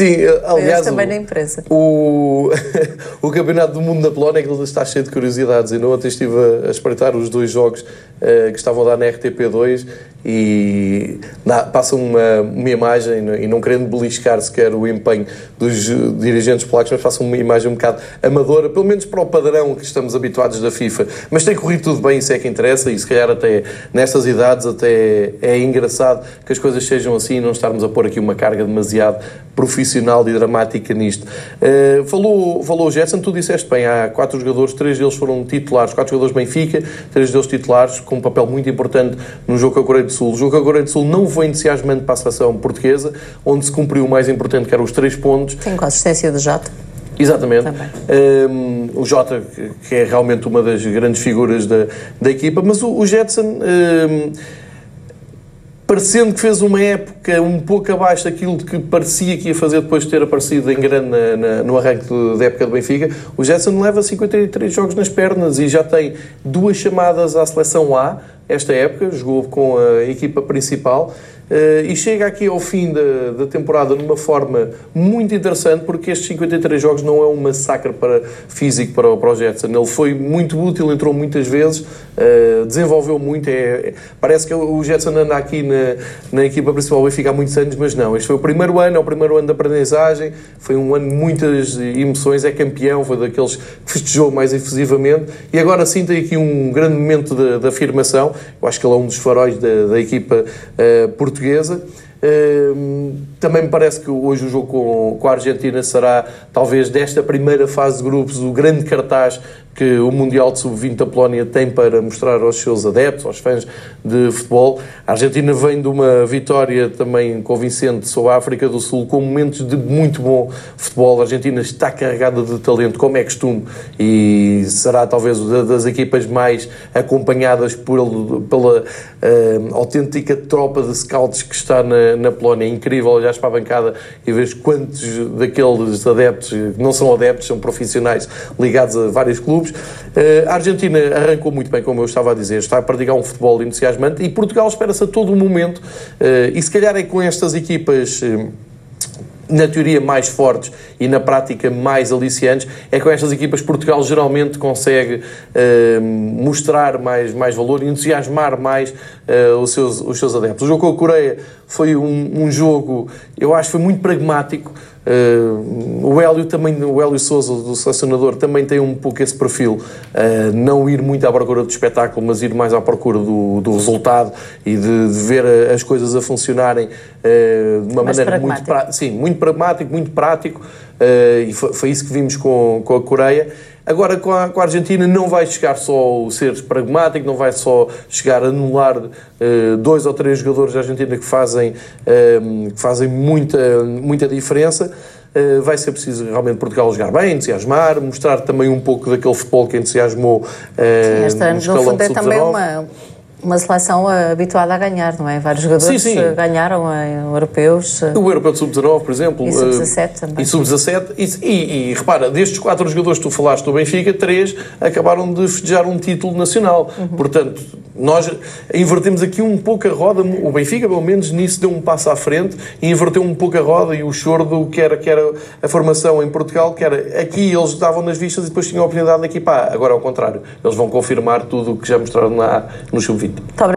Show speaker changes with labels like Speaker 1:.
Speaker 1: Sim, aliás,
Speaker 2: também na imprensa.
Speaker 1: O, o Campeonato do Mundo da Polónia é está cheio de curiosidades. Eu ontem estive a, espreitar os dois jogos uh, que estavam a dar na RTP2 e dá, passa uma, uma imagem, e não querendo beliscar sequer o empenho dos dirigentes polacos, mas passa uma imagem um bocado amadora, pelo menos para o padrão que estamos habituados da FIFA. Mas tem corrido tudo bem, isso é que interessa, e se calhar até nestas idades até é engraçado que as coisas sejam assim e não estarmos a pôr aqui uma carga demasiado profissional e dramática nisto. Uh, falou, falou o Jetson, tu disseste bem, há quatro jogadores, três deles foram titulares, quatro jogadores Benfica, três deles titulares, com um papel muito importante no jogo com a Coreia do Sul. O jogo com a Coreia do Sul não foi entusiasmante para a seleção portuguesa, onde se cumpriu o mais importante, que eram os três pontos.
Speaker 2: Tem com a assistência do Jota.
Speaker 1: Exatamente. Um, o Jota, que é realmente uma das grandes figuras da, da equipa, mas o, o Jetson. Um, parecendo que fez uma época um pouco abaixo daquilo que parecia que ia fazer depois de ter aparecido em grande na, na, no arranque da época do Benfica, o Jetson leva 53 jogos nas pernas e já tem duas chamadas à seleção A esta época, jogou com a equipa principal Uh, e chega aqui ao fim da, da, temporada numa forma muito interessante, porque estes 53 jogos não é um massacre para, físico para, o Jetson. Ele foi muito útil, entrou muitas vezes, uh, desenvolveu muito. É, é, parece que o Jetson anda aqui na, na equipa principal vai ficar muitos anos, mas não. Este foi o primeiro ano, é o primeiro ano de aprendizagem, foi um ano de muitas emoções, é campeão, foi daqueles que festejou mais efusivamente e agora sim tem aqui um grande momento de, de afirmação. Eu acho que ele é um dos faróis da, da equipa uh, portuguesa também me parece que hoje o jogo com, a Argentina será, talvez, desta primeira fase de grupos, o grande cartaz que o Mundial de Sub-20 da Polónia tem para mostrar aos seus adeptos, aos fãs de futebol. A Argentina vem de uma vitória também convincente sobre a África do Sul, com momentos de muito bom futebol. A Argentina está carregada de talento, como é costume, e será talvez das equipas mais acompanhadas por, pela uh, autêntica tropa de scouts que está na, na Polónia. É incrível olhar para a bancada e ver quantos daqueles adeptos, não são adeptos, são profissionais ligados a vários clubes clubes. Eh, a Argentina arrancou muito bem, como eu estava a dizer, está a praticar um futebol entusiasmante e Portugal espera-se a todo momento, eh, e se calhar é com estas equipas eh, na teoria mais fortes e na prática mais aliciantes, é com estas equipas Portugal geralmente consegue uh, mostrar mais, mais valor e entusiasmar mais uh, os, seus, os seus adeptos. O jogo com a Coreia foi um, um jogo, eu acho, foi muito pragmático. Uh, o Hélio também, o Hélio Souza, do selecionador, também tem um pouco esse perfil, uh, não ir muito à procura do espetáculo, mas ir mais à procura do, do resultado e de, de, ver as coisas a funcionarem uh, de uma
Speaker 2: mais
Speaker 1: maneira muito, sim, muito pragmático, muito prático, e foi, foi, isso que vimos com, com a Coreia. Agora, com a, com a, Argentina, não vai chegar só o ser pragmático, não vai só chegar a anular uh, dois ou três jogadores da Argentina que fazem, uh, que fazem muita, muita diferença. Uh, vai ser preciso realmente Portugal jogar bem, entusiasmar, mostrar também um pouco daquele futebol que entusiasmou uh,
Speaker 2: Sim, este ano, no, no fundo, é também uma, uma seleção habituada a ganhar, não é? Vários jogadores sim, sim. ganharam em europeus.
Speaker 1: O europeu de sub-19, por exemplo.
Speaker 2: E sub-17 também.
Speaker 1: E sub-17. E, e, e, repara, destes quatro jogadores que tu falaste do Benfica, três acabaram de festejar um título nacional. Uhum. Portanto, nós invertemos aqui um pouco a roda. O Benfica, pelo menos, nisso deu um passo à frente e inverteu um pouco a roda e o choro do que era, que era a formação em Portugal, que era aqui eles estavam nas vistas e depois tinham a oportunidade de equipar. Agora, ao contrário, eles vão confirmar tudo o que já mostraram na, no sub-20. Tabii.